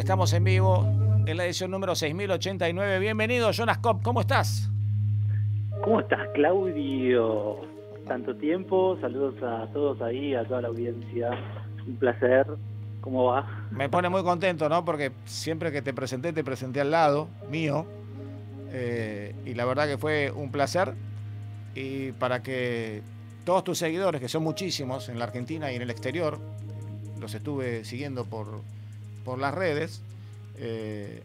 Estamos en vivo en la edición número 6089. Bienvenido, Jonas Kopp. ¿Cómo estás? ¿Cómo estás, Claudio? Tanto tiempo. Saludos a todos ahí, a toda la audiencia. Un placer. ¿Cómo va? Me pone muy contento, ¿no? Porque siempre que te presenté, te presenté al lado mío. Eh, y la verdad que fue un placer. Y para que todos tus seguidores, que son muchísimos en la Argentina y en el exterior, los estuve siguiendo por, por las redes, eh,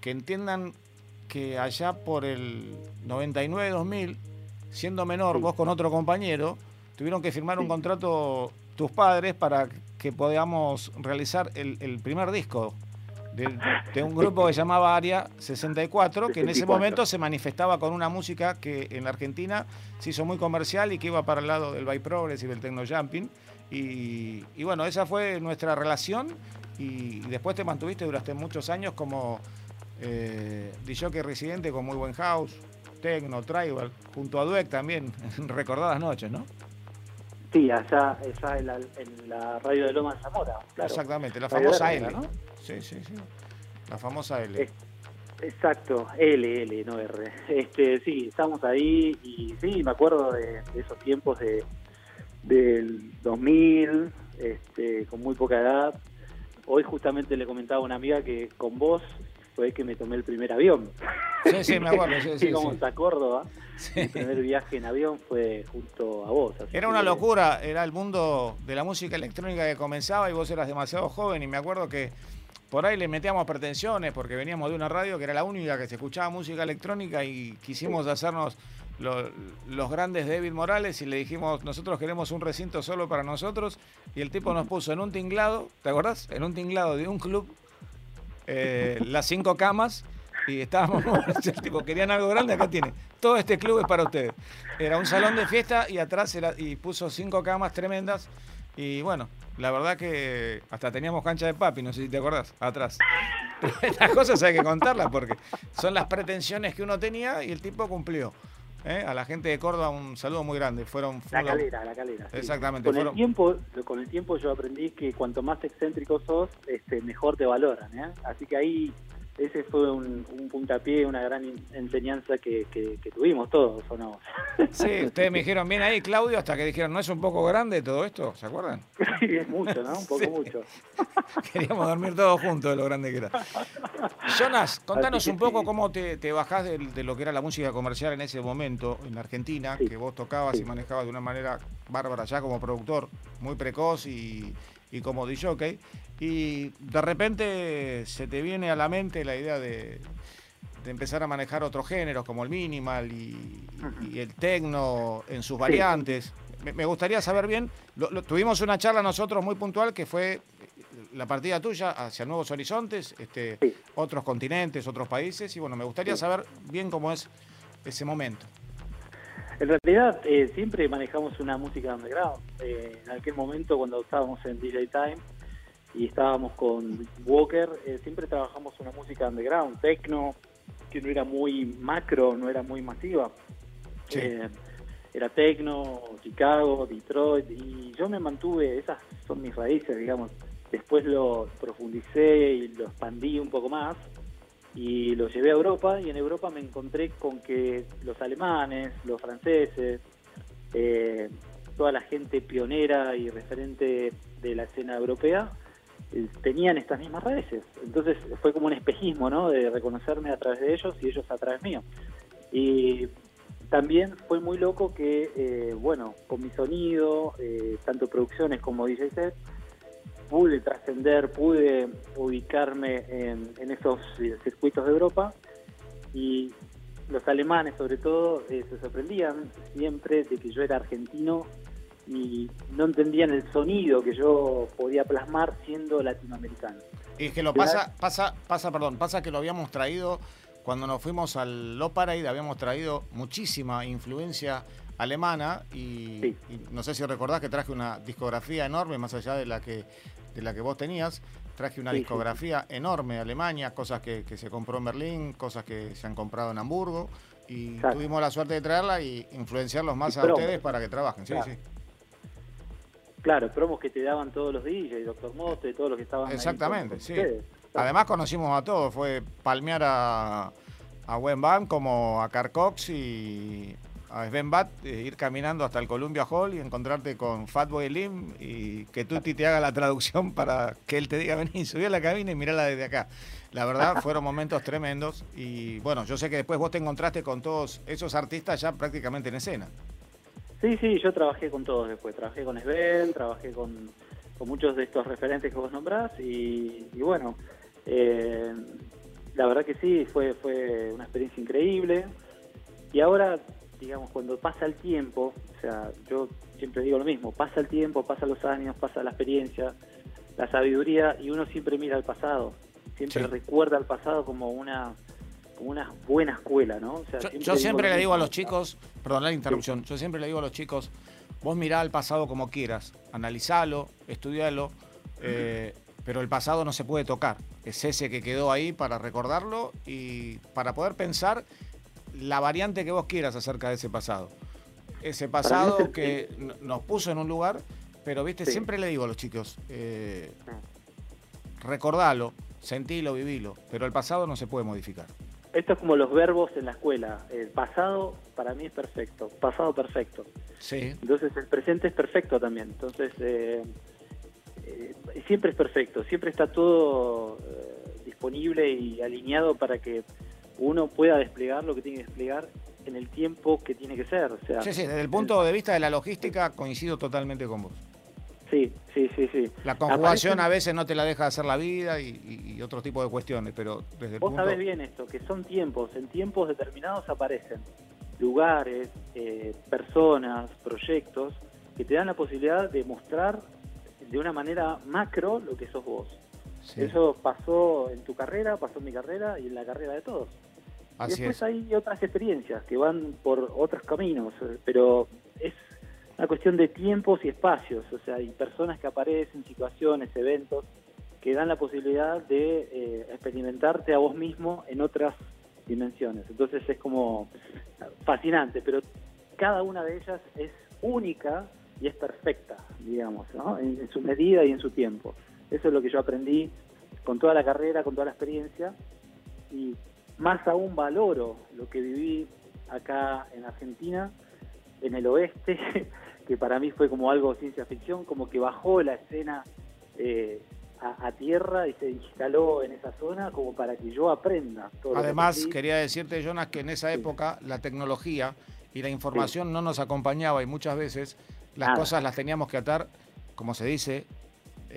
que entiendan que allá por el 99-2000, siendo menor, vos con otro compañero, tuvieron que firmar un contrato tus padres para que podamos realizar el, primer disco de, un grupo que se llamaba Aria 64, que en ese momento se manifestaba con una música que en la Argentina se hizo muy comercial y que iba para el lado del by progressive y del techno jumping. Y, bueno, esa fue nuestra relación y, después te mantuviste, duraste muchos años como eh, DJ residente con muy buen house, techno, tribal, junto a Dueck también, en recordadas noches, ¿no? Sí, allá, en, la, radio de Loma de Zamora, claro. Exactamente, la famosa L. ¿no? Sí, sí, sí. La famosa L. exacto, L, L, no R. Este, sí, estamos ahí y sí, me acuerdo de, esos tiempos de del 2000, este, con muy poca edad. Hoy justamente le comentaba a una amiga que con vos fue que me tomé el primer avión. Sí, sí, me acuerdo. Sí, sí, a Córdoba. Mi primer viaje en avión fue junto a vos. era una locura, era el mundo de la música electrónica que comenzaba y vos eras demasiado joven y me acuerdo que por ahí le metíamos pretensiones porque veníamos de una radio que era la única que se escuchaba música electrónica y quisimos hacernos los grandes David Morales y le dijimos, nosotros queremos un recinto solo para nosotros y el tipo nos puso en un tinglado, ¿te acordás? En un tinglado de un club eh, las cinco camas y estábamos, el tipo, querían algo grande, acá tiene. Todo este club es para ustedes. Era un salón de fiesta y atrás era, y puso cinco camas tremendas. Y bueno, la verdad que hasta teníamos cancha de papi, no sé si te acordás, atrás. estas cosas hay que contarlas porque son las pretensiones que uno tenía y el tipo cumplió. ¿Eh? A la gente de Córdoba un saludo muy grande. Fueron, la calera, la calera. Exactamente. Con, el tiempo, con el tiempo yo aprendí que cuanto más excéntrico sos, este, mejor te valoran. ¿eh? Así que ahí ese fue un, puntapié, una gran enseñanza que, tuvimos todos, ¿o no? Sí, ustedes me dijeron bien ahí, Claudio, hasta que dijeron, ¿no es un poco grande todo esto? ¿Se acuerdan? Sí, es mucho, ¿no? Un poco mucho. Queríamos dormir todos juntos de lo grande que era. Jonas, contanos un poco cómo te, bajás de, lo que era la música comercial en ese momento en Argentina, que vos tocabas y manejabas de una manera bárbara ya como productor, muy precoz y y como DJ, y de repente se te viene a la mente la idea de, empezar a manejar otros géneros como el minimal y, el techno en sus variantes. Me, gustaría saber bien, tuvimos una charla nosotros muy puntual que fue la partida tuya hacia nuevos horizontes, este, otros continentes, otros países, y bueno, me gustaría saber bien cómo es ese momento. En realidad eh, siempre manejamos una música underground. Eh, en aquel momento cuando estábamos en DJ Time y estábamos con Walker, eh, siempre trabajamos una música underground, techno, que no era muy macro, no era muy masiva. era techno, Chicago, Detroit, y yo me mantuve, esas son mis raíces, digamos. Después lo profundicé y lo expandí un poco más y lo llevé a Europa y en Europa me encontré con que los alemanes, los franceses, eh, toda la gente pionera y referente de la escena europea eh, tenían estas mismas raíces. Entonces fue como un espejismo, ¿no? De reconocerme a través de ellos y ellos a través mío. Y también fue muy loco que, eh, bueno, con mi sonido, tanto producciones como DJ pude trascender, pude ubicarme en, esos eh, circuitos de Europa y los alemanes sobre todo eh, se sorprendían siempre de que yo era argentino y no entendían el sonido que yo podía plasmar siendo latinoamericano. Y que lo pasa, pasa, pasa, perdón, pasa que lo habíamos traído cuando nos fuimos al Low Parade, habíamos traído muchísima influencia alemana y, no sé si recordás que traje una discografía enorme, más allá de la que, de la que vos tenías, traje una discografía enorme de Alemania, cosas que, se compró en Berlín, cosas que se han comprado en Hamburgo y tuvimos la suerte de traerla y influenciarlos más a ustedes para que trabajen. Claro. Sí, sí. Claro, promos que te daban todos los DJs, Doctor Mote, todos los que estaban Exactamente, sí. Además conocimos a todos, fue palmear a, a Wenbam como a Carcox y a Sven Bat, eh, ir caminando hasta el Columbia Hall y encontrarte con Fatboy Lim y que Tuti te haga la traducción para que él te diga, vení, subí a la cabina y mirala desde acá. La verdad, fueron momentos tremendos y bueno, yo sé que después vos te encontraste con todos esos artistas ya prácticamente en escena. Sí, sí, yo trabajé con todos después. Trabajé con Sven, trabajé con, muchos de estos referentes que vos nombrás y, bueno, eh, la verdad que sí, fue, fue una experiencia increíble. Y ahora digamos, cuando pasa el tiempo, o sea, yo siempre digo lo mismo, pasa el tiempo, pasa los años, pasa la experiencia, la sabiduría, y uno siempre mira al pasado, siempre recuerda al pasado como una una buena escuela, ¿no? yo, siempre, le digo a los chicos, perdón la interrupción, yo siempre le digo a los chicos, vos mirá al pasado como quieras, analizalo, estudialo, eh, pero el pasado no se puede tocar, es ese que quedó ahí para recordarlo y para poder pensar la variante que vos quieras acerca de ese pasado. Ese pasado que nos puso en un lugar, pero viste, siempre le digo a los chicos, eh, recordalo, sentilo, vivilo, pero el pasado no se puede modificar. Esto es como los verbos en la escuela. El pasado para mí es perfecto, pasado perfecto. Sí. Entonces el presente es perfecto también. Entonces eh, eh, siempre es perfecto, siempre está todo disponible y alineado para que uno pueda desplegar lo que tiene que desplegar en el tiempo que tiene que ser. O sea, sí, sí, desde el punto de vista de la logística coincido totalmente con vos. Sí, sí, sí, sí. La conjugación a veces no te la deja hacer la vida y, otro tipo de cuestiones, pero desde el Vos sabés bien esto, que son tiempos, en tiempos determinados aparecen lugares, eh, personas, proyectos que te dan la posibilidad de mostrar de una manera macro lo que sos vos. Eso pasó en tu carrera, pasó en mi carrera y en la carrera de todos. Y después hay otras experiencias que van por otros caminos, pero es una cuestión de tiempos y espacios, o sea, hay personas que aparecen, situaciones, eventos, que dan la posibilidad de eh, experimentarte a vos mismo en otras dimensiones. Entonces es como fascinante, pero cada una de ellas es única y es perfecta, digamos, ¿no? en su medida y en su tiempo. Eso es lo que yo aprendí con toda la carrera, con toda la experiencia y más aún valoro lo que viví acá en Argentina, en el oeste, que para mí fue como algo ciencia ficción, como que bajó la escena eh, a, tierra y se instaló en esa zona como para que yo aprenda. Todo Además, quería decirte, Jonas, que en esa época la tecnología y la información no nos acompañaba y muchas veces las cosas las teníamos que atar, como se dice,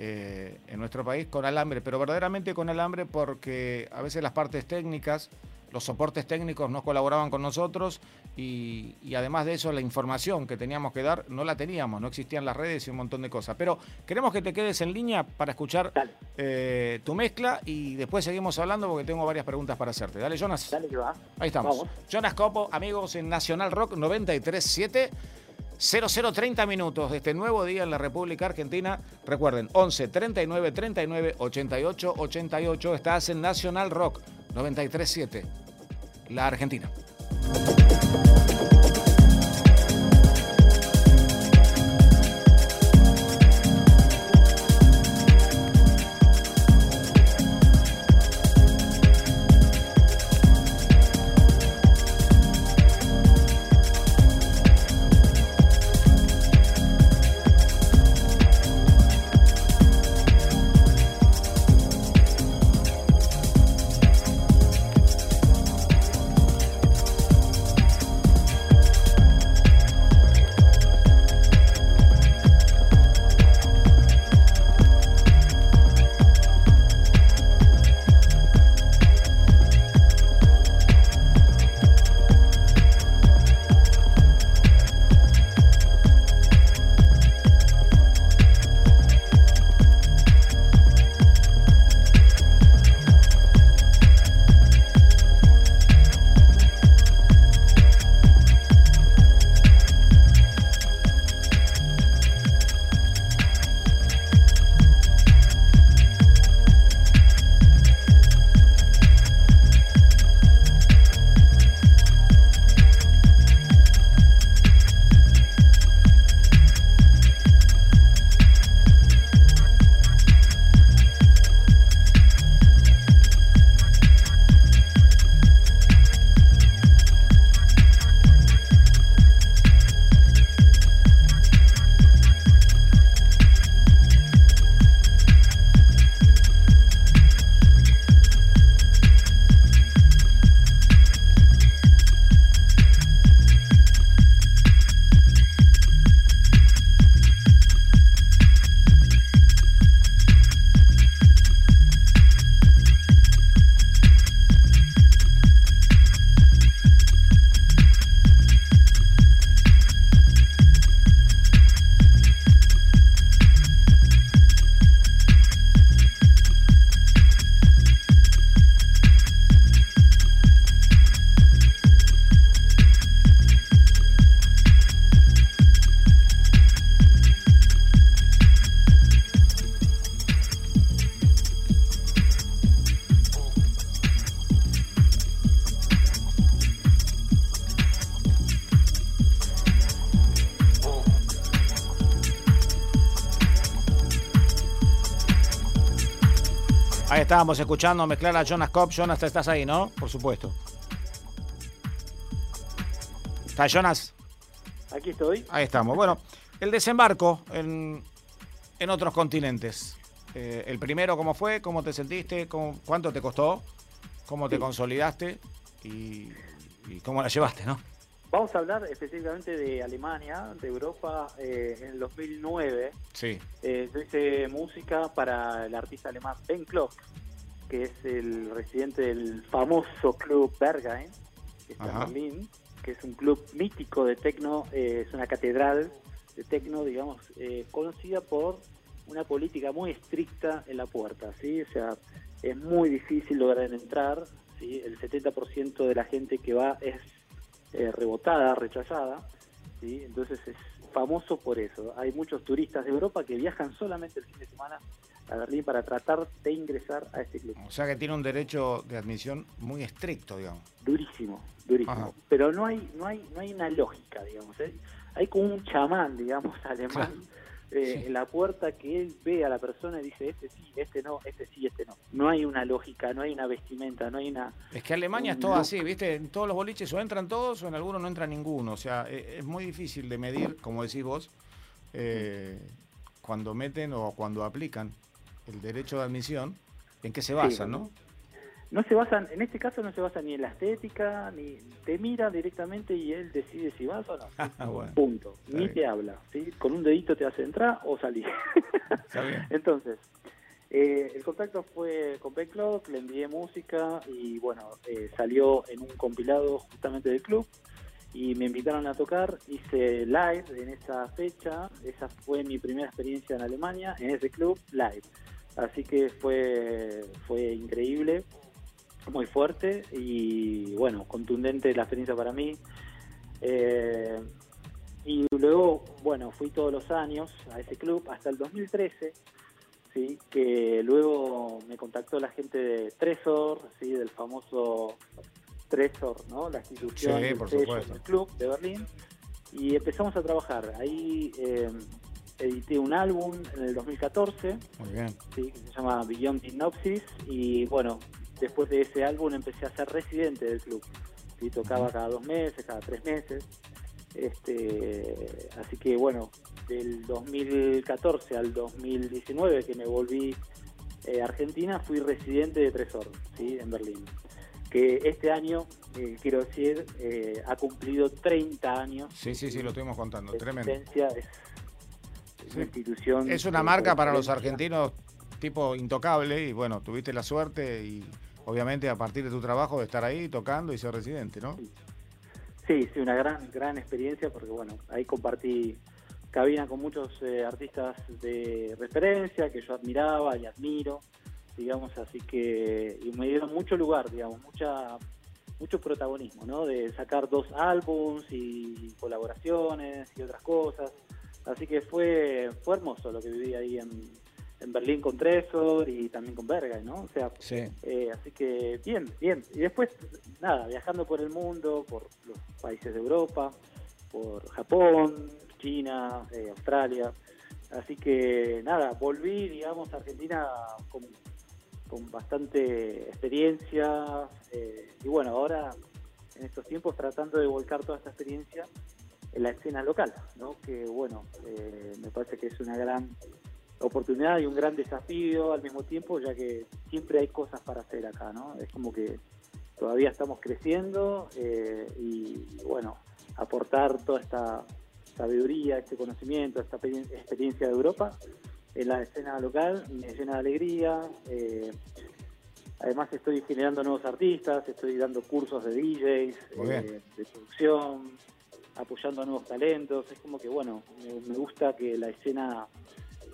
eh, en nuestro país con alambre, pero verdaderamente con alambre porque a veces las partes técnicas, los soportes técnicos no colaboraban con nosotros y, además de eso la información que teníamos que dar no la teníamos, no existían las redes y un montón de cosas. Pero queremos que te quedes en línea para escuchar eh, tu mezcla y después seguimos hablando porque tengo varias preguntas para hacerte. Dale, Jonas. Dale, que va. Ahí estamos. Jonas Copo, amigos en Nacional Rock 937. 0030 minutos de este nuevo día en la República Argentina. Recuerden, 11 39 39 88 88. Estás en Nacional Rock 937, la Argentina. Estábamos escuchando mezclar a Jonas Cop. Jonas, estás ahí, ¿no? Por supuesto. ¿Está Jonas? Aquí estoy. Ahí estamos. Bueno, el desembarco en, en otros continentes. Eh, el primero, ¿cómo fue? ¿Cómo te sentiste? ¿Cuánto te costó? ¿Cómo te consolidaste? Y, cómo la llevaste, ¿no? Vamos a hablar específicamente de Alemania, de Europa, eh, en el 2009. Sí. Eh, yo hice música para el artista alemán Ben Klock, que es el residente del famoso club Berghain, que está en Berlín, que es un club mítico de tecno, eh, es una catedral de tecno, digamos, conocida por una política muy estricta en la puerta, ¿sí? O sea, es muy difícil lograr entrar, ¿sí? El 70% de la gente que va es eh, rebotada, rechazada, ¿sí? Entonces es famoso por eso. Hay muchos turistas de Europa que viajan solamente el fin de semana a Berlín para tratar de ingresar a este club. O sea que tiene un derecho de admisión muy estricto, digamos. Durísimo, durísimo. Pero no hay, no hay, no hay una lógica, digamos. ¿eh? Hay como un chamán, digamos, alemán. Eh, la puerta que él ve a la persona y dice, este sí, este no, este sí, este no. No hay una lógica, no hay una vestimenta, no hay una... Es que Alemania es todo así, ¿viste? En todos los boliches o entran todos o en algunos no entra ninguno. O sea, e, es muy difícil de medir, como decís vos, eh, cuando meten o cuando aplican el derecho de admisión, en qué se basan, ¿no? No se basan, en este caso no se basa ni en la estética, ni te mira directamente y él decide si vas o no. Ah, Punto. ni te habla. ¿sí? Con un dedito te hace entrar o salir. Entonces, eh, el contacto fue con Ben Clock, le envié música y bueno, eh, salió en un compilado justamente del club y me invitaron a tocar, hice live en esa fecha, esa fue mi primera experiencia en Alemania, en ese club, live. Así que fue, fue increíble muy fuerte y bueno, contundente la experiencia para mí. Eh, y luego, bueno, fui todos los años a ese club hasta el 2013, ¿sí? que luego me contactó la gente de Tresor, ¿sí? del famoso Tresor, ¿no? la institución del club de Berlín, y empezamos a trabajar. Ahí eh, edité un álbum en el 2014, que se llama Beyond Hypnosis, y bueno, después de ese álbum empecé a ser residente del club. y Tocaba cada dos meses, cada tres meses. Este, así que bueno, del 2014 al 2019 que me volví eh, a Argentina, fui residente de Tresor, ¿sí? en Berlín. Que este año, eh, quiero decir, eh, ha cumplido 30 años. Sí, sí, sí, lo estuvimos contando, tremendo. Es, una institución. Es una marca para los argentinos tipo intocable y bueno, tuviste la suerte y obviamente a partir de tu trabajo de estar ahí tocando y ser residente, ¿no? Sí, sí, una gran, gran experiencia porque bueno, ahí compartí cabina con muchos eh, artistas de referencia que yo admiraba y admiro, digamos, así que y me dieron mucho lugar, digamos, mucha mucho protagonismo, ¿no? De sacar dos álbums y colaboraciones y otras cosas. Así que fue, fue hermoso lo que viví ahí en, en Berlín con Tresor y también con Berga, ¿no? O sea, eh, así que bien, bien. Y después, nada, viajando por el mundo, por los países de Europa, por Japón, China, eh, Australia. Así que nada, volví, digamos, a Argentina con, con bastante experiencia eh, y bueno, ahora en estos tiempos tratando de volcar toda esta experiencia en la escena local, ¿no? Que bueno, me parece que es una gran oportunidad y un gran desafío al mismo tiempo, ya que siempre hay cosas para hacer acá, ¿no? Es como que todavía estamos creciendo eh, y, bueno, aportar toda esta sabiduría, este conocimiento, esta experiencia de Europa en la escena local me llena de alegría. Eh, además estoy generando nuevos artistas, estoy dando cursos de DJs, eh, de producción, apoyando a nuevos talentos. Es como que, bueno, me gusta que la escena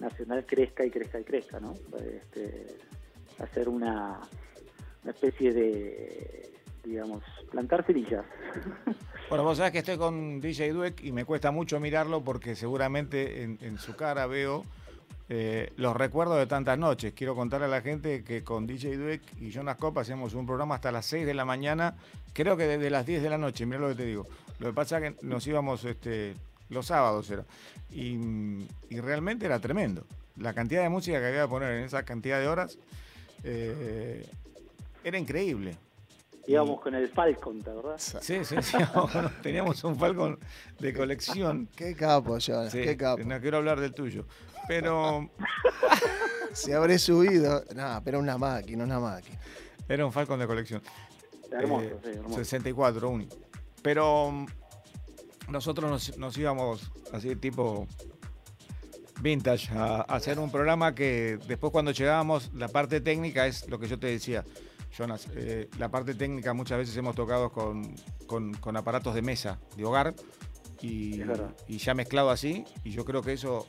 nacional crezca y crezca y crezca, ¿no? Este, hacer una, una especie de, digamos, plantar cerillas. Bueno, vos sabés que estoy con DJ Dueck y me cuesta mucho mirarlo porque seguramente en, su cara veo eh, los recuerdos de tantas noches. Quiero contarle a la gente que con DJ Dueck y Jonas Copa hacíamos un programa hasta las 6 de la mañana, creo que desde las 10 de la noche, mira lo que te digo. Lo que pasa es que nos íbamos este, los sábados era. Y, realmente era tremendo. La cantidad de música que había que poner en esa cantidad de horas Eh, era increíble. Íbamos con el Falcon, ¿verdad? Sí, sí, sí. teníamos un Falcon de colección. Qué capo, Jonas, qué capo. No quiero hablar del tuyo. Pero. Se habré subido. No, pero una máquina, una máquina. Era un Falcon de colección. Hermoso, eh, sí, hermoso. 64, único. Pero mm, nosotros nos, íbamos así tipo vintage a, hacer un programa que después cuando llegábamos la parte técnica es lo que yo te decía Jonas eh, la parte técnica muchas veces hemos tocado con, con, aparatos de mesa de hogar y, y, ya mezclado así y yo creo que eso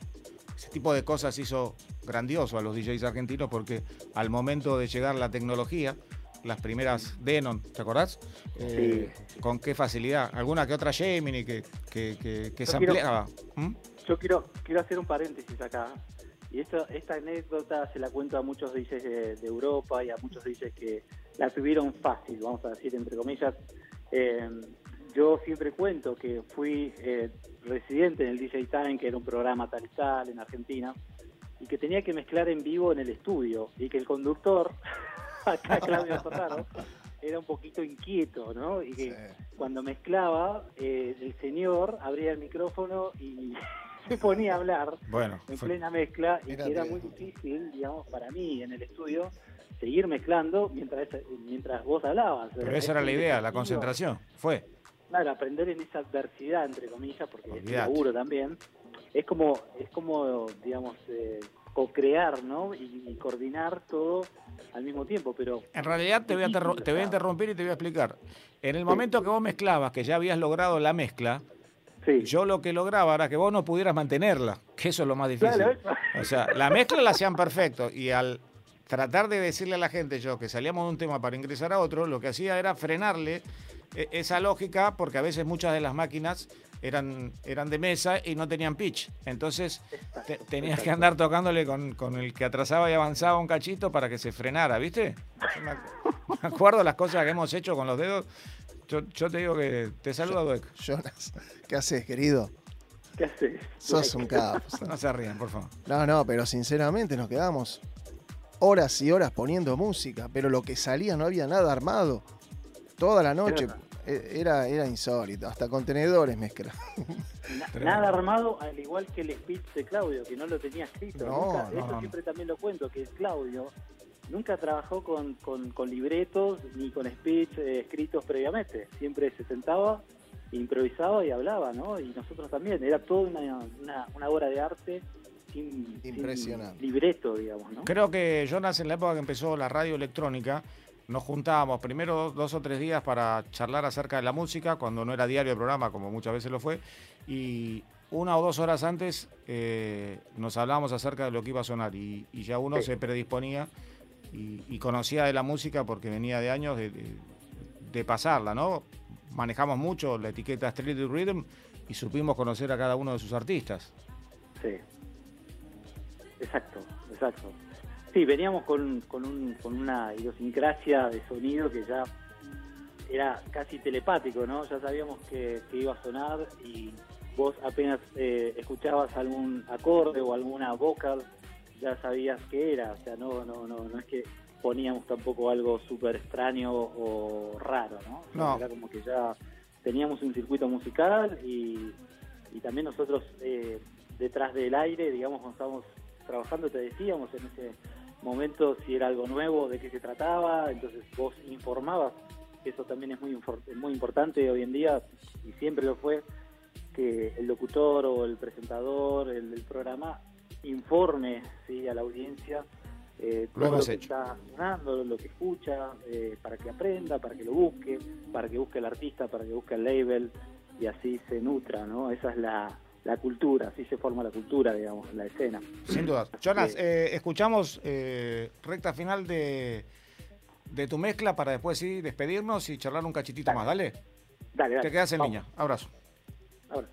ese tipo de cosas hizo grandioso a los DJs argentinos porque al momento de llegar la tecnología las primeras Denon, ¿te acordás? Eh, con qué facilidad. Alguna que otra Gemini que, que, que, se ampliaba. ¿Mm? Yo quiero, quiero hacer un paréntesis acá. Y esto, esta anécdota se la cuento a muchos DJs de, Europa y a muchos DJs que la tuvieron fácil, vamos a decir entre comillas. Eh, yo siempre cuento que fui eh, residente en el DJ Time, que era un programa tal y tal en Argentina, y que tenía que mezclar en vivo en el estudio, y que el conductor acá Claudio Ferraro, era un poquito inquieto, ¿no? Y que cuando mezclaba, eh, el señor abría el micrófono y se ponía a hablar en plena mezcla y que era muy difícil, digamos, para mí en el estudio seguir mezclando mientras mientras vos hablabas. Pero esa era la idea, la concentración, fue. Claro, aprender en esa adversidad, entre comillas, porque es seguro también, es como, es como digamos, eh, co-crear, ¿no? Y, coordinar todo al mismo tiempo, pero... En realidad te voy, a te voy a interrumpir y te voy a explicar. En el momento que vos mezclabas, que ya habías logrado la mezcla, yo lo que lograba era que vos no pudieras mantenerla, que eso es lo más difícil. O sea, la mezcla la hacían perfecto y al tratar de decirle a la gente yo que salíamos de un tema para ingresar a otro, lo que hacía era frenarle e, esa lógica porque a veces muchas de las máquinas eran, eran de mesa y no tenían pitch. Entonces tenías que andar tocándole con, el que atrasaba y avanzaba un cachito para que se frenara, ¿viste? Me acuerdo las cosas que hemos hecho con los dedos. Yo, te digo que te saludo, Dueck. Jonas, ¿qué haces, querido? ¿Qué haces? Sos un capo. No se rían, por favor. No, no, pero sinceramente nos quedamos horas y horas poniendo música, pero lo que salía no había nada armado. Toda la noche. Era, era insólito, hasta contenedores mezcla. Nada armado, al igual que el speech de Claudio, que no lo tenía escrito. No, eso siempre también lo cuento, que Claudio nunca trabajó con, con, libretos ni con speech eh, escritos previamente. Siempre se sentaba, improvisaba y hablaba, ¿no? Y nosotros también. Era toda una, una, obra de arte sin, Impresionante. libreto, digamos, ¿no? Creo que Jonas, en la época que empezó la radio electrónica, nos juntábamos primero dos o tres días para charlar acerca de la música, cuando no era diario el programa, como muchas veces lo fue, y una o dos horas antes eh, nos hablábamos acerca de lo que iba a sonar y, ya uno se predisponía y, conocía de la música porque venía de años de, pasarla, ¿no? Manejamos mucho la etiqueta Street Rhythm y supimos conocer a cada uno de sus artistas. Sí, exacto, exacto. Sí, veníamos con, con, un, con una idiosincrasia de sonido que ya era casi telepático, ¿no? Ya sabíamos que, iba a sonar y vos apenas eh, escuchabas algún acorde o alguna vocal, ya sabías qué era. O sea, no, no, no, no es que poníamos tampoco algo súper extraño o raro, ¿no? no. Era como que ya teníamos un circuito musical y, y también nosotros eh, detrás del aire, digamos, cuando estábamos trabajando, te decíamos en ese momento si era algo nuevo, de qué se trataba, entonces vos informabas, eso también es muy, muy importante hoy en día y siempre lo fue, que el locutor o el presentador el, del programa informe ¿sí? a la audiencia eh, todo lo, que está sonando, lo que escucha, eh, para que aprenda, para que lo busque, para que busque el artista, para que busque el label y así se nutra, ¿no? Esa es la, la cultura, así se forma la cultura, digamos, la escena. Sin duda. Jonas, eh, escuchamos eh, recta final de, de tu mezcla para después sí despedirnos y charlar un cachitito más, dale. Dale, dale. Te quedas en línea. Abrazo. Abrazo.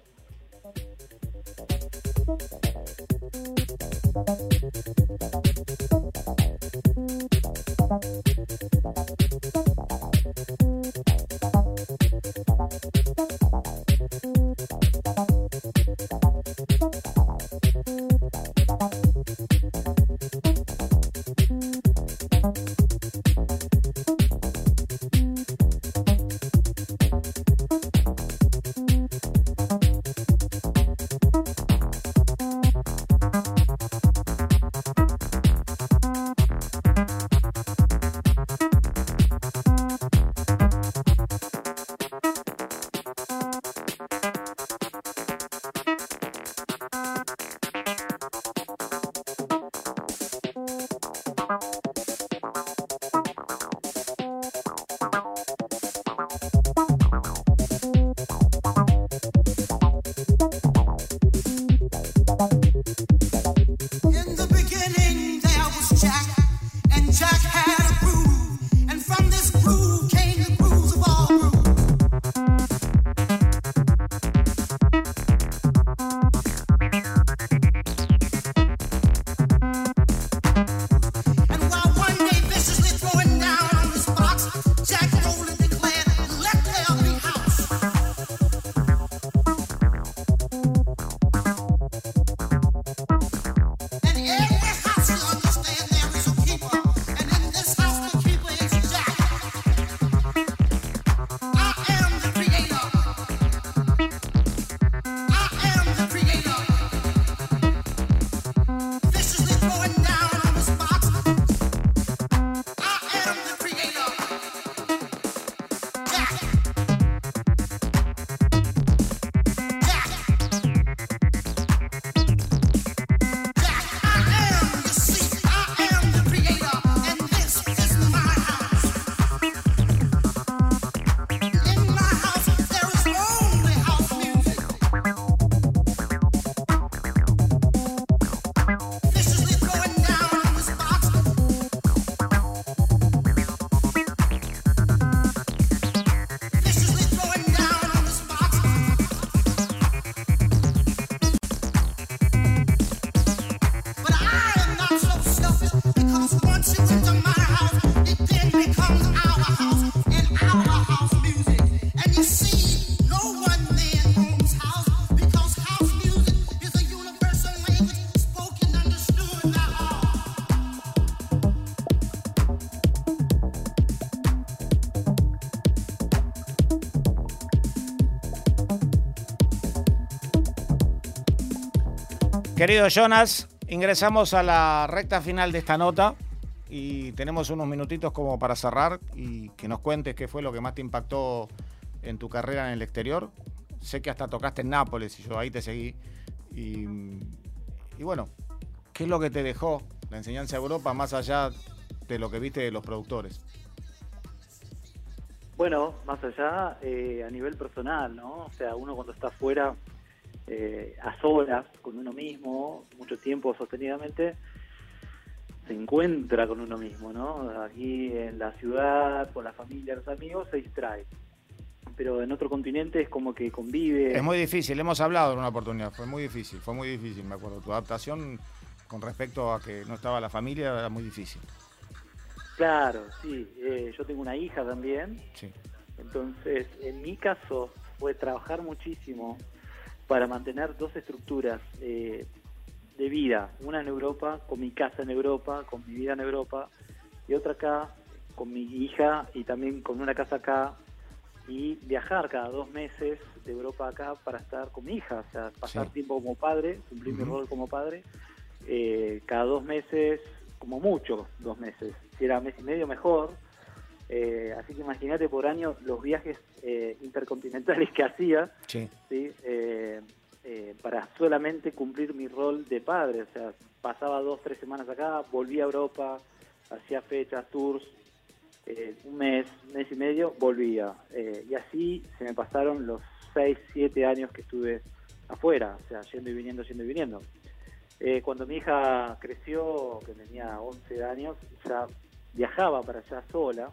Querido Jonas, ingresamos a la recta final de esta nota y tenemos unos minutitos como para cerrar y que nos cuentes qué fue lo que más te impactó en tu carrera en el exterior. Sé que hasta tocaste en Nápoles y yo ahí te seguí. Y, bueno, ¿qué es lo que te dejó la enseñanza de Europa más allá de lo que viste de los productores? Bueno, más allá eh, a nivel personal, ¿no? O sea, uno cuando está afuera eh, a solas con uno mismo, mucho tiempo sostenidamente, se encuentra con uno mismo, ¿no? Aquí en la ciudad, con la familia, los amigos, se distrae. Pero en otro continente es como que convive. Es muy difícil, hemos hablado en una oportunidad, fue muy difícil, fue muy difícil, me acuerdo. Tu adaptación con respecto a que no estaba la familia era muy difícil. Claro, sí. Eh, yo tengo una hija también. Sí. Entonces, en mi caso, fue trabajar muchísimo para mantener dos estructuras eh, de vida, una en Europa, con mi casa en Europa, con mi vida en Europa, y otra acá, con mi hija y también con una casa acá, y viajar cada dos meses de Europa acá para estar con mi hija, o sea, pasar tiempo como padre, cumplir mi rol como padre, eh, cada dos meses, como mucho, dos meses, si era mes y medio mejor, eh, así que imagínate por año los viajes eh, intercontinentales que hacía eh, para solamente cumplir mi rol de padre. O sea, pasaba dos, tres semanas acá, volvía a Europa, hacía fechas, tours, un mes, mes y medio, volvía. y así se me pasaron los seis, siete años que estuve afuera, o sea, yendo y viniendo, yendo y viniendo. cuando mi hija creció, que tenía 11 años, ya viajaba para allá sola,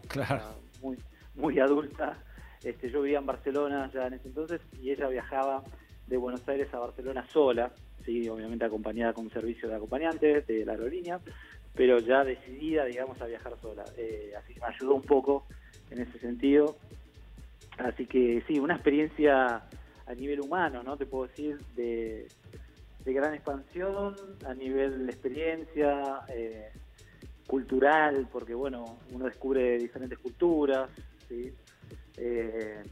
muy, muy adulta. Este, yo vivía en Barcelona ya en ese entonces y ella viajaba de Buenos Aires a Barcelona sola, sí, obviamente acompañada con un servicio de acompañantes de la aerolínea, pero ya decidida, digamos, a viajar sola. Eh, así que me ayudó un poco en ese sentido. Así que sí, una experiencia a nivel humano, ¿no? Te puedo decir, de, de gran expansión, a nivel de experiencia, eh, cultural, porque bueno, uno descubre diferentes culturas. Eh,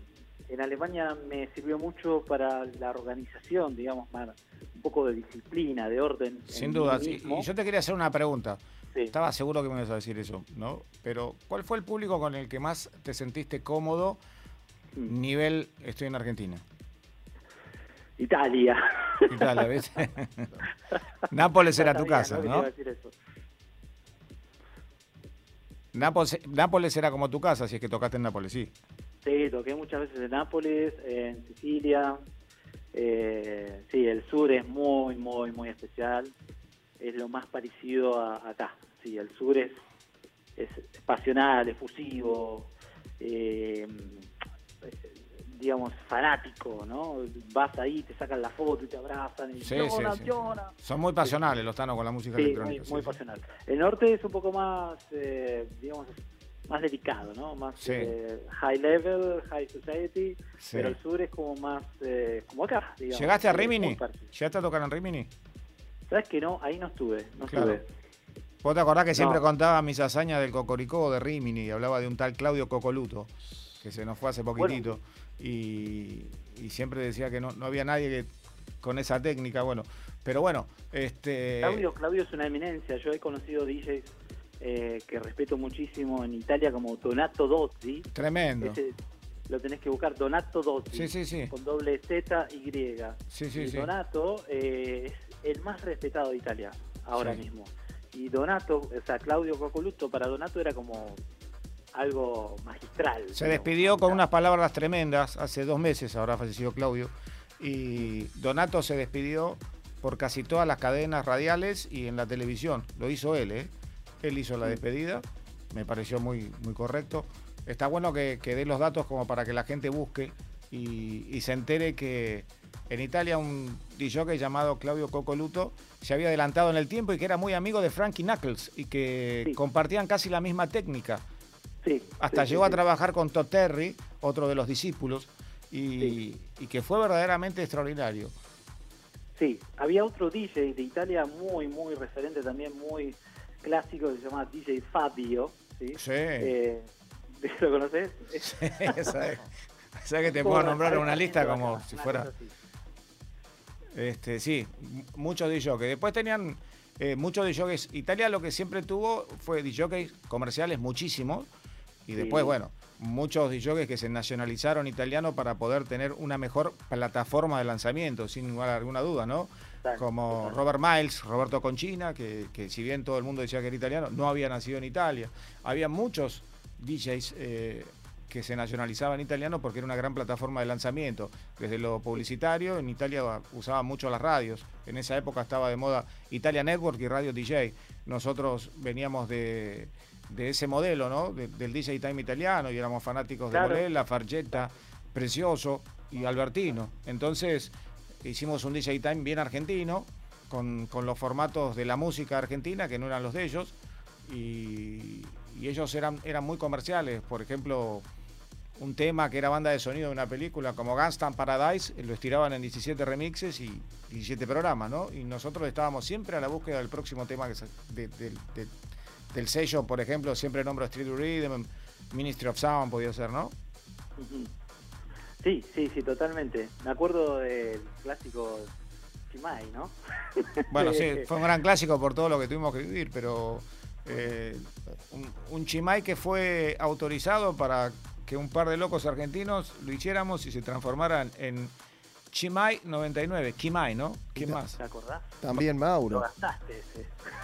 en Alemania me sirvió mucho para la organización, digamos, un poco de disciplina, de orden. Sin duda, y yo te quería hacer una pregunta. Estaba seguro que me ibas a decir eso, ¿no? Pero, ¿cuál fue el público con el que más te sentiste cómodo? Mm. Nivel, estoy en Argentina. Italia. Italia, ¿ves? Nápoles era tu casa, ¿no? Nápoles, era como tu casa, si es que tocaste en Nápoles, sí. Sí, toqué muchas veces en Nápoles, en Sicilia. Eh, sí, el sur es muy, muy, muy especial. Es lo más parecido a, acá. Sí, el sur es, es pasional, efusivo. Eh, digamos, fanático, ¿no? Vas ahí, te sacan la foto y te abrazan y sí, Son muy pasionales los tanos con la música electrónica. Muy, muy pasional. El norte es un poco más, eh, digamos, más delicado, ¿no? Más eh, high level, high society, pero el sur es como más, eh, como acá, digamos. ¿Llegaste a Rimini? ¿Llegaste a tocar en Rimini? ¿Sabes que no? Ahí no estuve, no estuve. ¿Vos te acordás que siempre contaba mis hazañas del Cocoricó de Rimini y hablaba de un tal Claudio Cocoluto, que se nos fue hace poquitito? Y, siempre decía que no, no había nadie que, con esa técnica, bueno, pero bueno, este... Claudio, Claudio es una eminencia, yo he conocido DJs eh, que respeto muchísimo en Italia como Donato Dozzi. Tremendo. lo tenés que buscar, Donato Dozzi. Sí, sí, Con doble Z Y. Sí, sí, Donato eh, es el más respetado de Italia ahora mismo. Y Donato, o sea, Claudio Cocoluto para Donato era como algo magistral. Se despidió con unas palabras tremendas, hace dos meses habrá fallecido Claudio, y Donato se despidió por casi todas las cadenas radiales y en la televisión. Lo hizo él, ¿eh? Él hizo la despedida, me pareció muy, muy correcto. Está bueno que, que dé los datos como para que la gente busque y, se entere que, en Italia un DJ llamado Claudio Cocoluto se había adelantado en el tiempo y que era muy amigo de Frankie Knuckles y que compartían casi la misma técnica. Sí, Hasta llegó a trabajar con Todd Terry, otro de los discípulos, y, y, que fue verdaderamente extraordinario. Sí, había otro DJ de Italia muy, muy referente también, muy clásico, que se llama DJ Fabio. Sí. Eh, ¿Lo conoces? Sí, sabes, que te puedo nombrar una lista como si fuera... Este, sí, muchos DJs. Después tenían eh, muchos DJs. Italia lo que siempre tuvo fue DJs comerciales, muchísimos. Y después, bueno, muchos DJs que se nacionalizaron italianos para poder tener una mejor plataforma de lanzamiento, sin alguna duda, ¿no? Como Robert Miles, Roberto Conchina, que, que, si bien todo el mundo decía que era italiano, no había nacido en Italia. Había muchos DJs eh, que se nacionalizaba en italiano porque era una gran plataforma de lanzamiento. Desde lo publicitario, en Italia usaban mucho las radios. En esa época estaba de moda Italia Network y Radio DJ. Nosotros veníamos de, ese modelo, ¿no? del DJ Time italiano y éramos fanáticos de Morella, Fargetta, Precioso y Albertino. Entonces hicimos un DJ Time bien argentino, con, con los formatos de la música argentina, que no eran los de ellos. Y, y ellos eran, eran muy comerciales. Por ejemplo, un tema que era banda de sonido de una película como Gunstan Paradise, lo estiraban en 17 remixes y 17 programas, ¿no? Y nosotros estábamos siempre a la búsqueda del próximo tema que del sello, por ejemplo, siempre nombro Street Rhythm, Ministry of Sound, podía ser, ¿no? Sí, sí, sí, totalmente. Me acuerdo del clásico Chimay, ¿no? Bueno, sí, fue un gran clásico por todo lo que tuvimos que vivir, pero eh, un, Chimay que fue autorizado para que un par de locos argentinos lo hiciéramos y se transformaran en Chimay 99, Chimay, ¿no? ¿Quién más? ¿Te acordás? También Mauro.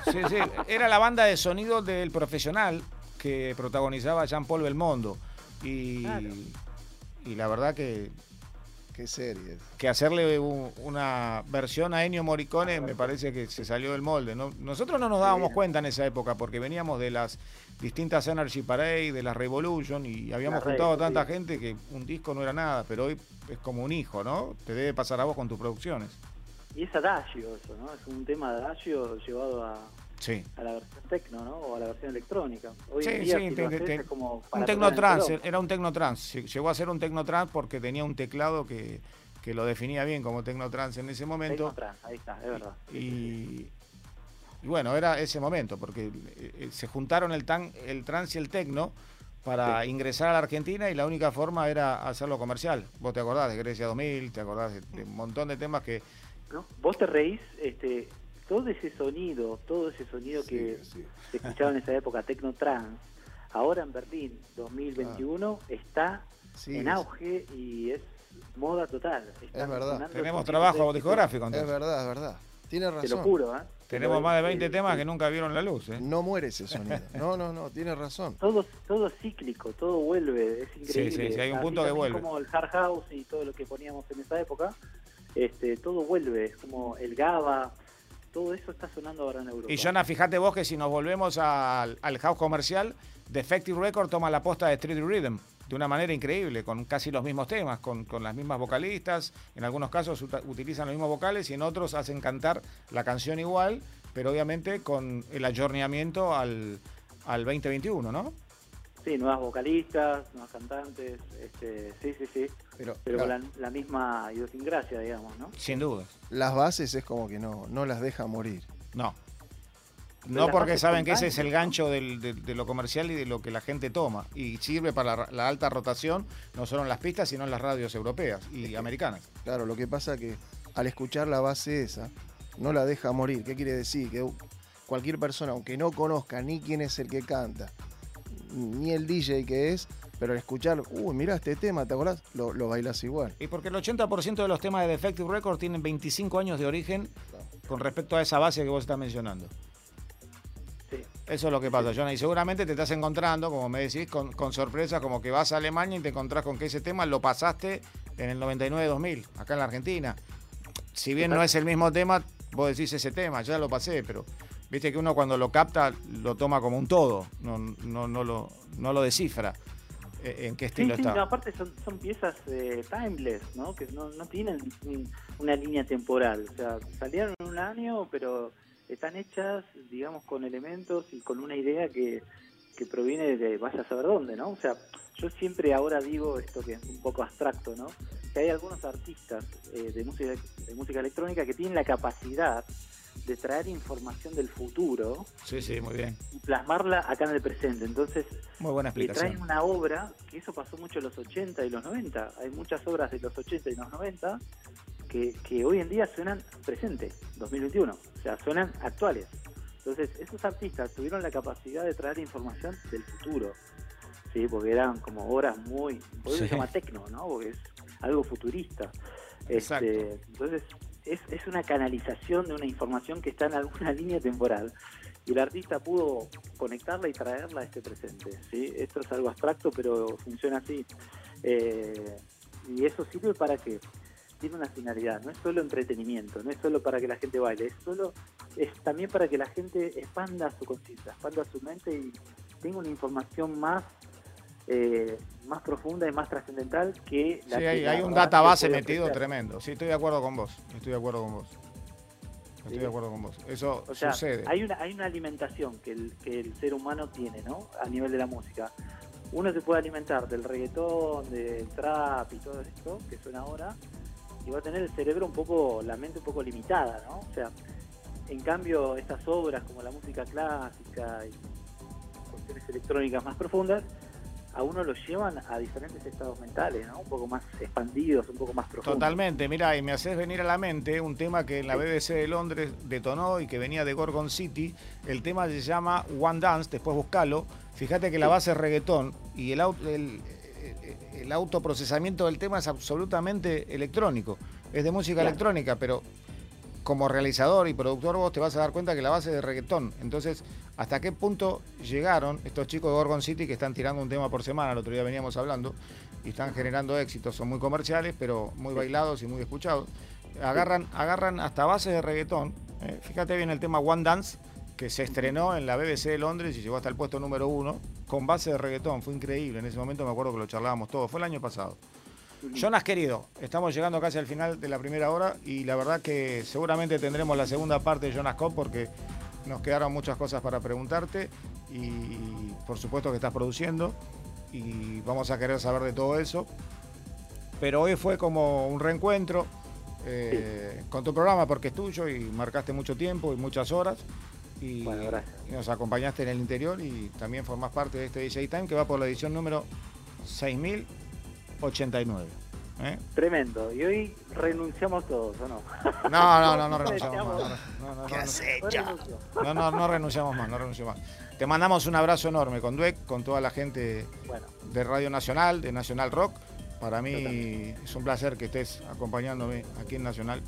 Sí, sí, era la banda de sonido del profesional que protagonizaba Jean-Paul Belmondo. Y, y la verdad que Qué serie. Que hacerle una versión a Ennio Morricone me parece que se salió del molde. Nosotros no nos dábamos cuenta en esa época porque veníamos de las distintas Energy Parade, de la Revolution y habíamos juntado tanta gente que un disco no era nada, pero hoy es como un hijo, ¿no? Te debe pasar a vos con tus producciones. Y es adagio eso, ¿no? Es un tema adagio llevado a, sí. a la versión tecno, ¿no? O a la versión electrónica. Hoy sí, día, sí, te, como un tecnotrans, era un tecnotrans. Llegó a ser un tecnotrans porque tenía un teclado que, que lo definía bien como tecnotrans en ese momento. Tecnotrans, ahí está, es verdad. Y, y bueno, era ese momento, porque eh, eh, se juntaron el, tan, el trans y el tecno para ingresar a la Argentina y la única forma era hacerlo comercial. Vos te acordás de Grecia 2000, te acordás de, un montón de temas que... ¿No? Vos te reís, este, todo ese sonido, todo ese sonido que se escuchaba en esa época, Tecno Trans, ahora en Berlín 2021 está en auge y es moda total. es verdad. Tenemos trabajo discográfico. Es verdad, es verdad. Tiene razón. Te lo juro, ¿eh? Tenemos más de 20 temas que nunca vieron la luz. ¿eh? No muere ese sonido. No, no, no, tiene razón. Todo, todo cíclico, todo vuelve, es increíble. Sí, sí, sí hay un punto que vuelve. Como el hard house y todo lo que poníamos en esa época, este, todo vuelve, es como el GABA, todo eso está sonando ahora en Europa. Y Jonah, fíjate vos que si nos volvemos al, house comercial, Defective Record toma la posta de Street Rhythm de una manera increíble, con casi los mismos temas, con, las mismas vocalistas, en algunos casos utilizan los mismos vocales y en otros hacen cantar la canción igual, pero obviamente con el ayorneamiento al, al 2021, ¿no? Sí, nuevas vocalistas, nuevas cantantes, este, sí, sí, sí. Pero, con la, misma idiosincrasia, digamos, ¿no? Sin duda. Las bases es como que no, no las deja morir. No. No porque saben que ese es el gancho de, lo comercial y de lo que la gente toma. Y sirve para la, alta rotación, no solo en las pistas, sino en las radios europeas y americanas. Claro, lo que pasa que al escuchar la base esa, no la deja morir. ¿Qué quiere decir? Que cualquier persona, aunque no conozca ni quién es el que canta, ni el DJ que es, pero al escuchar, uy, mira este tema, ¿te acordás? Lo, bailas igual. Y porque el 80% de los temas de Defective Records tienen 25 años de origen con respecto a esa base que vos estás mencionando. Sí. Eso es lo que pasa, Jonah. Y seguramente te estás encontrando, como me decís, con, con sorpresas, como que vas a Alemania y te encontrás con que ese tema lo pasaste en el 99-2000, acá en la Argentina. Si bien no es el mismo tema, vos decís ese tema, ya lo pasé, pero viste que uno cuando lo capta lo toma como un todo, no, no, no, lo, no lo descifra. eh, en qué estilo sí, sí, está. aparte son, son piezas eh, timeless, ¿no? Que no, no tienen un- una línea temporal. O sea, salieron en un año, pero están hechas, digamos, con elementos y con una idea que, que proviene de vaya a saber dónde, ¿no? O sea, yo siempre ahora digo esto que es un poco abstracto, ¿no? Que hay algunos artistas eh, de, música, de música electrónica que tienen la capacidad de traer información del futuro Sí, sí, muy bien. y plasmarla acá en el presente. Entonces, Muy buena y traen explicación. una obra, que eso pasó mucho en los 80 y los 90. Hay muchas obras de los 80 y los 90 que, que hoy en día suenan presente, 2021. O sea, suenan actuales. Entonces, esos artistas tuvieron la capacidad de traer información del futuro. Sí, porque eran como obras muy. Por eso Sí. se llama tecno, ¿no? Porque es algo futurista. Exacto. Este, entonces, es, es una canalización de una información que está en alguna línea temporal y el artista pudo conectarla y traerla a este presente. ¿sí? Esto es algo abstracto, pero funciona así. Eh, y eso sirve para que tiene una finalidad, no es solo entretenimiento, no es solo para que la gente baile, es solo es también para que la gente expanda su conciencia, expanda su mente y tenga una información más eh, más profunda y más trascendental que Sí, la que hay, la hay un database metido ofrecer. tremendo. Sí, estoy de acuerdo con vos. Estoy de acuerdo con vos. Estoy Sí. de acuerdo con vos. Eso O sea, sucede. hay una, hay una alimentación que el, que el ser humano tiene, ¿no? A nivel de la música. Uno se puede alimentar del reggaetón, del trap y todo esto que suena ahora, y va a tener el cerebro un poco, la mente un poco limitada, ¿no? O sea, en cambio, estas obras como la música clásica y cuestiones electrónicas más profundas, a uno lo llevan a diferentes estados mentales, ¿no? Un poco más expandidos, un poco más profundos. Totalmente, mira, y me haces venir a la mente un tema que en la. BBC de Londres detonó y que venía de Gorgon City. El tema se llama One Dance, después buscalo. Fíjate que la base es reggaetón y el, el, el- autoprocesamiento del tema es absolutamente electrónico. Es de música Claro. electrónica, pero como realizador y productor vos te vas a dar cuenta que la base es de reggaetón. Entonces, ¿hasta qué punto llegaron estos chicos de Gorgon City que están tirando un tema por semana? El otro día veníamos hablando y están generando éxitos. Son muy comerciales, pero muy bailados y muy escuchados. Agarran, agarran hasta bases de reggaetón. Eh, fíjate bien el tema One Dance, que se estrenó en la BBC de Londres y llegó hasta el puesto número uno con base de reggaetón. Fue increíble. En ese momento me acuerdo que lo charlábamos todos. Fue el año pasado. Jonas querido, estamos llegando casi al final de la primera hora y la verdad que seguramente tendremos la segunda parte de Jonas Cop porque nos quedaron muchas cosas para preguntarte y por supuesto que estás produciendo y vamos a querer saber de todo eso. Pero hoy fue como un reencuentro eh, con tu programa porque es tuyo y marcaste mucho tiempo y muchas horas. Y, Bueno, gracias. Y nos acompañaste en el interior y también formás parte de este DJ Time que va por la edición número 6089. ¿eh? Tremendo. Y hoy renunciamos todos, ¿o no? No, no, no, no renunciamos más. No, no, no, ¿Qué no, has hecho? no, no, no renunciamos más, no renunciamos más. Te mandamos un abrazo enorme con Dueck, con toda la gente Bueno, de Radio Nacional, de Nacional Rock. Para mí es un placer que estés acompañándome aquí en Nacional.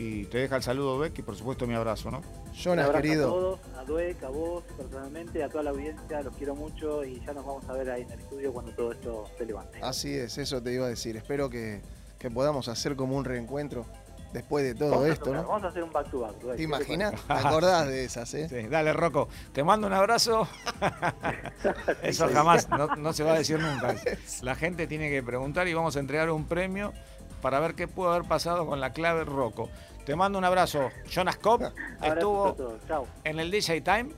Y te deja el saludo, Dueck, y por supuesto mi abrazo, ¿no? un Jonas, abrazo a querido. todos, a Dueck, a vos personalmente, a toda la audiencia, los quiero mucho y ya nos vamos a ver ahí en el estudio cuando todo esto se levante. Así es, eso te iba a decir. Espero que, que podamos hacer como un reencuentro después de todo Vamos a esto, tocar, ¿no? Vamos a hacer un back to back. ¿Te ¿qué imaginas? Acordás de esas, eh? Sí, dale, Rocco. Te mando un abrazo. Eso jamás, no, no se va a decir nunca. La gente tiene que preguntar y vamos a entregar un premio para ver qué pudo haber pasado con la clave Rocco. Te mando un abrazo. Jonas Abrazo a estuvo en el DJ Time